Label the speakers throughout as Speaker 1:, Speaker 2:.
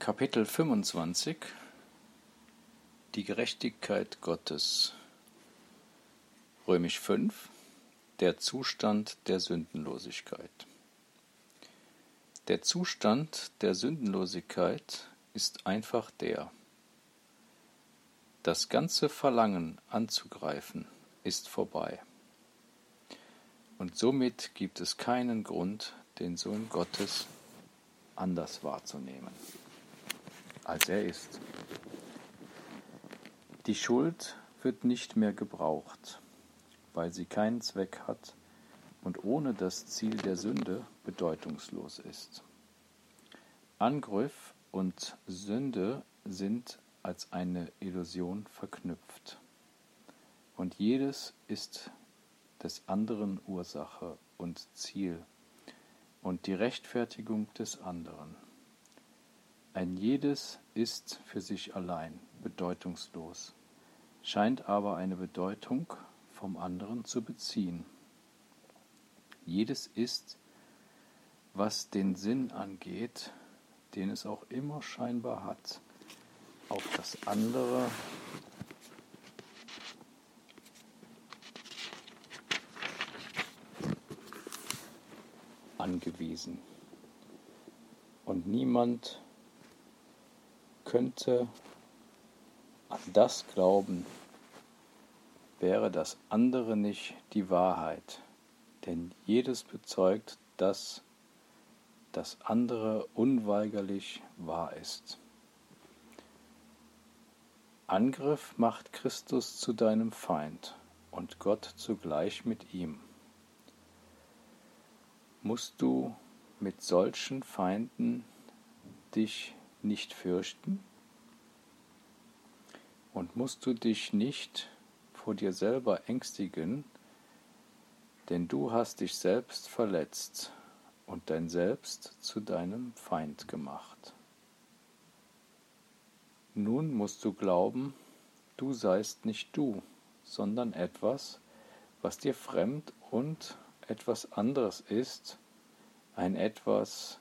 Speaker 1: Kapitel 25 Die Gerechtigkeit Gottes. Römisch 5 Der Zustand der Sündenlosigkeit. Der Zustand der Sündenlosigkeit ist einfach der. Das ganze Verlangen anzugreifen ist vorbei. Und somit gibt es keinen Grund, den Sohn Gottes anders wahrzunehmen, als er ist. Die Schuld wird nicht mehr gebraucht, weil sie keinen Zweck hat und ohne das Ziel der Sünde bedeutungslos ist. Angriff und Sünde sind als eine Illusion verknüpft, und jedes ist des anderen Ursache und Ziel und die Rechtfertigung des anderen. Ein jedes ist für sich allein bedeutungslos, scheint aber eine Bedeutung vom anderen zu beziehen. Jedes ist, was den Sinn angeht, den es auch immer scheinbar hat, auf das andere angewiesen. Und niemand könnte an das glauben, wäre das andere nicht die Wahrheit, denn jedes bezeugt, dass das andere unweigerlich wahr ist. Angriff macht Christus zu deinem Feind und Gott zugleich mit ihm. Musst du mit solchen Feinden dich nicht fürchten? Und musst du dich nicht vor dir selber ängstigen, denn du hast dich selbst verletzt und dein Selbst zu deinem Feind gemacht. Nun musst du glauben, du seist nicht du, sondern etwas, was dir fremd und etwas anderes ist, ein etwas,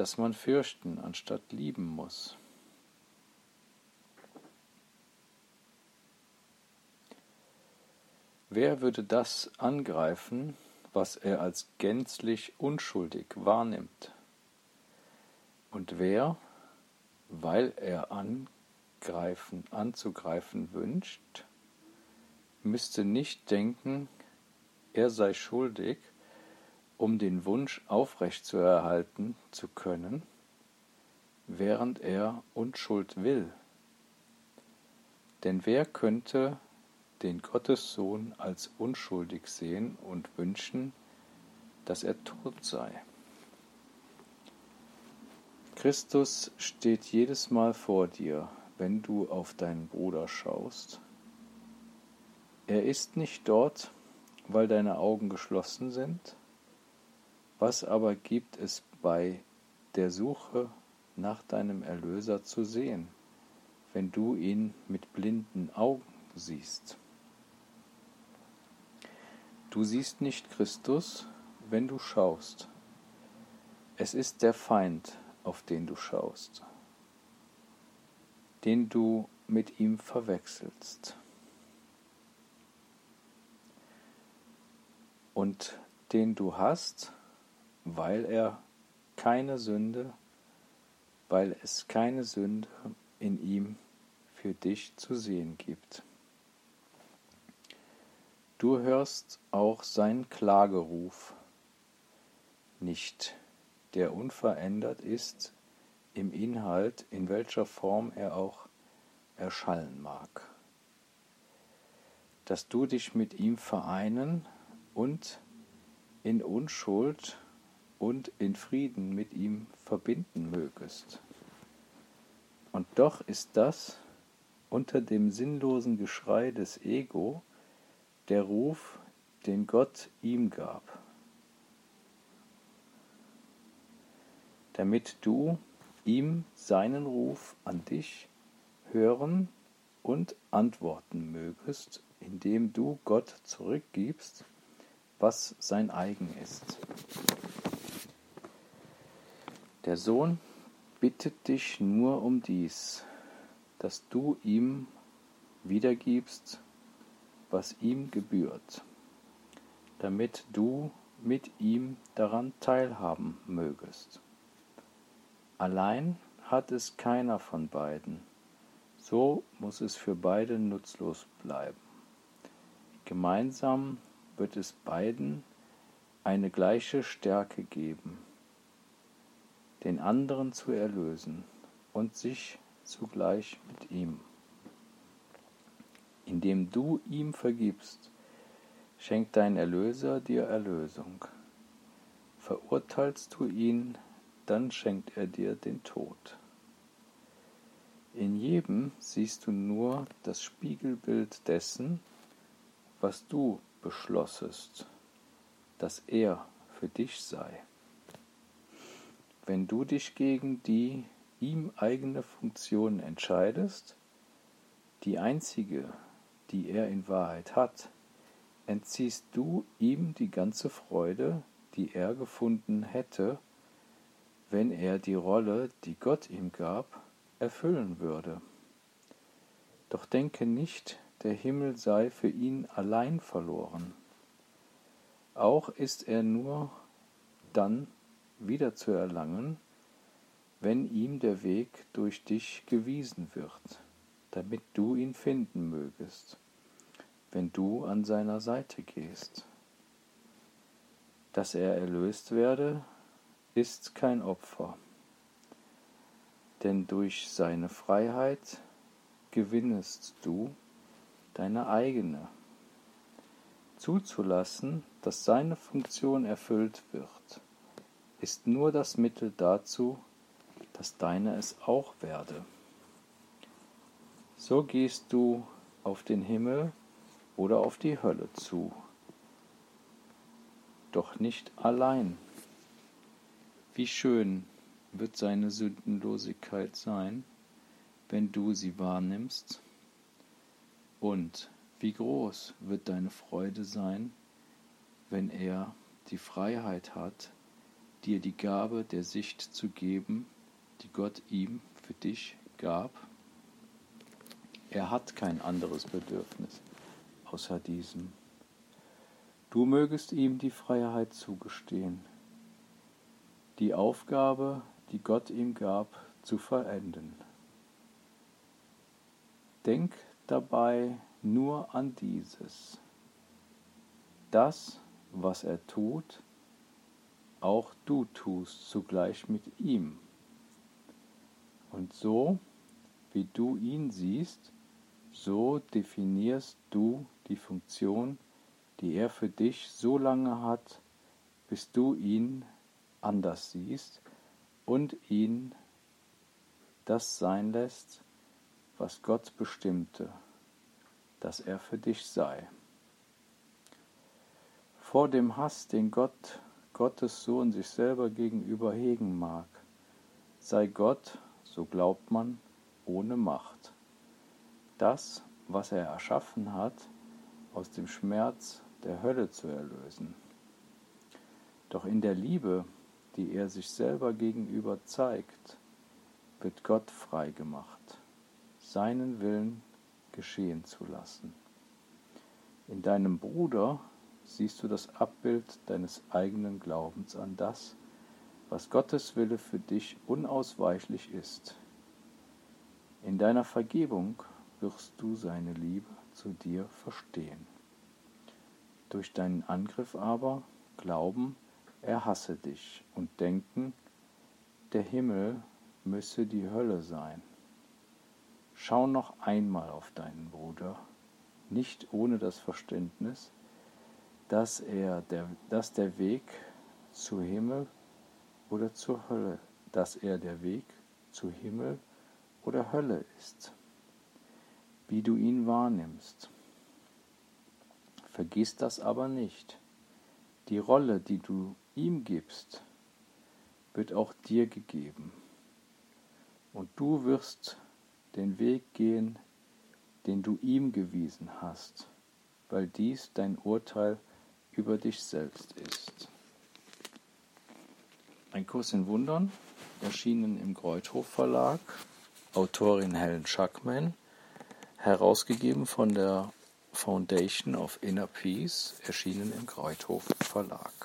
Speaker 1: das man fürchten anstatt lieben muss. Wer würde das angreifen, was er als gänzlich unschuldig wahrnimmt? Und wer, weil er angreifen, anzugreifen wünscht, müsste nicht denken, er sei schuldig, um den Wunsch aufrechtzuerhalten zu können, während er Unschuld will. Denn wer könnte den Gottessohn als unschuldig sehen und wünschen, dass er tot sei? Christus steht jedes Mal vor dir, wenn du auf deinen Bruder schaust. Er ist nicht dort, weil deine Augen geschlossen sind? Was aber gibt es bei der Suche nach deinem Erlöser zu sehen, wenn du ihn mit blinden Augen siehst? Du siehst nicht Christus, wenn du schaust. Es ist der Feind, auf den du schaust, den du mit ihm verwechselst. und den du hast, weil er keine Sünde, weil es keine Sünde in ihm für dich zu sehen gibt. Du hörst auch seinen Klageruf nicht, der unverändert ist im Inhalt, in welcher Form er auch erschallen mag. Dass du dich mit ihm vereinen und in Unschuld und in Frieden mit ihm verbinden mögest. Und doch ist das unter dem sinnlosen Geschrei des Ego der Ruf, den Gott ihm gab, damit du ihm seinen Ruf an dich hören und antworten mögest, indem du Gott zurückgibst, was sein eigen ist. Der Sohn bittet dich nur um dies, dass du ihm wiedergibst, was ihm gebührt, damit du mit ihm daran teilhaben mögest. Allein hat es keiner von beiden, so muss es für beide nutzlos bleiben. Gemeinsam wird es beiden eine gleiche Stärke geben, den anderen zu erlösen und sich zugleich mit ihm. Indem du ihm vergibst, schenkt dein Erlöser dir Erlösung. Verurteilst du ihn, dann schenkt er dir den Tod. In jedem siehst du nur das Spiegelbild dessen, was du beschlossest, dass er für dich sei. Wenn du dich gegen die ihm eigene Funktion entscheidest, die einzige, die er in Wahrheit hat, entziehst du ihm die ganze Freude, die er gefunden hätte, wenn er die Rolle, die Gott ihm gab, erfüllen würde. Doch denke nicht, der Himmel sei für ihn allein verloren. Auch ist er nur dann wiederzuerlangen, wenn ihm der Weg durch dich gewiesen wird, damit du ihn finden mögest, wenn du an seiner Seite gehst. Dass er erlöst werde, ist kein Opfer, denn durch seine Freiheit gewinnest du deine eigene. Zuzulassen, dass seine Funktion erfüllt wird, ist nur das Mittel dazu, dass deine es auch werde. So gehst du auf den Himmel oder auf die Hölle zu, doch nicht allein. Wie schön wird seine Sündenlosigkeit sein, wenn du sie wahrnimmst, und wie groß wird deine Freude sein, wenn er die Freiheit hat, dir die Gabe der Sicht zu geben, die Gott ihm für dich gab. Er hat kein anderes Bedürfnis außer diesem. Du mögest ihm die Freiheit zugestehen, die Aufgabe, die Gott ihm gab, zu verenden. Denk dabei nur an dieses. Das, was er tut, auch du tust zugleich mit ihm. Und so, wie du ihn siehst, so definierst du die Funktion, die er für dich so lange hat, bis du ihn anders siehst und ihn das sein lässt, was Gott bestimmte, dass er für dich sei. Vor dem Hass, den Gott, Gottes Sohn sich selber gegenüber hegen mag, sei Gott, so glaubt man, ohne Macht. Das, was er erschaffen hat, aus dem Schmerz der Hölle zu erlösen. Doch in der Liebe, die er sich selber gegenüber zeigt, wird Gott frei gemacht, seinen Willen geschehen zu lassen. In deinem Bruder siehst du das Abbild deines eigenen Glaubens an das, was Gottes Wille für dich unausweichlich ist. In deiner Vergebung wirst du seine Liebe zu dir verstehen. Durch deinen Angriff aber glauben, er hasse dich und denken, der Himmel müsse die Hölle sein. Schau noch einmal auf deinen Bruder, nicht ohne das Verständnis, dass er der, dass der Weg zu Himmel oder zur Hölle, dass er der Weg zu Himmel oder Hölle ist, wie du ihn wahrnimmst. Vergiss das aber nicht. Die Rolle, die du ihm gibst, wird auch dir gegeben. Und du wirst den Weg gehen, den du ihm gewiesen hast, weil dies dein Urteil über dich selbst ist. Ein Kurs in Wundern, erschienen im Greuthof Verlag, Autorin Helen Schackman, herausgegeben von der Foundation of Inner Peace, erschienen im Greuthof Verlag.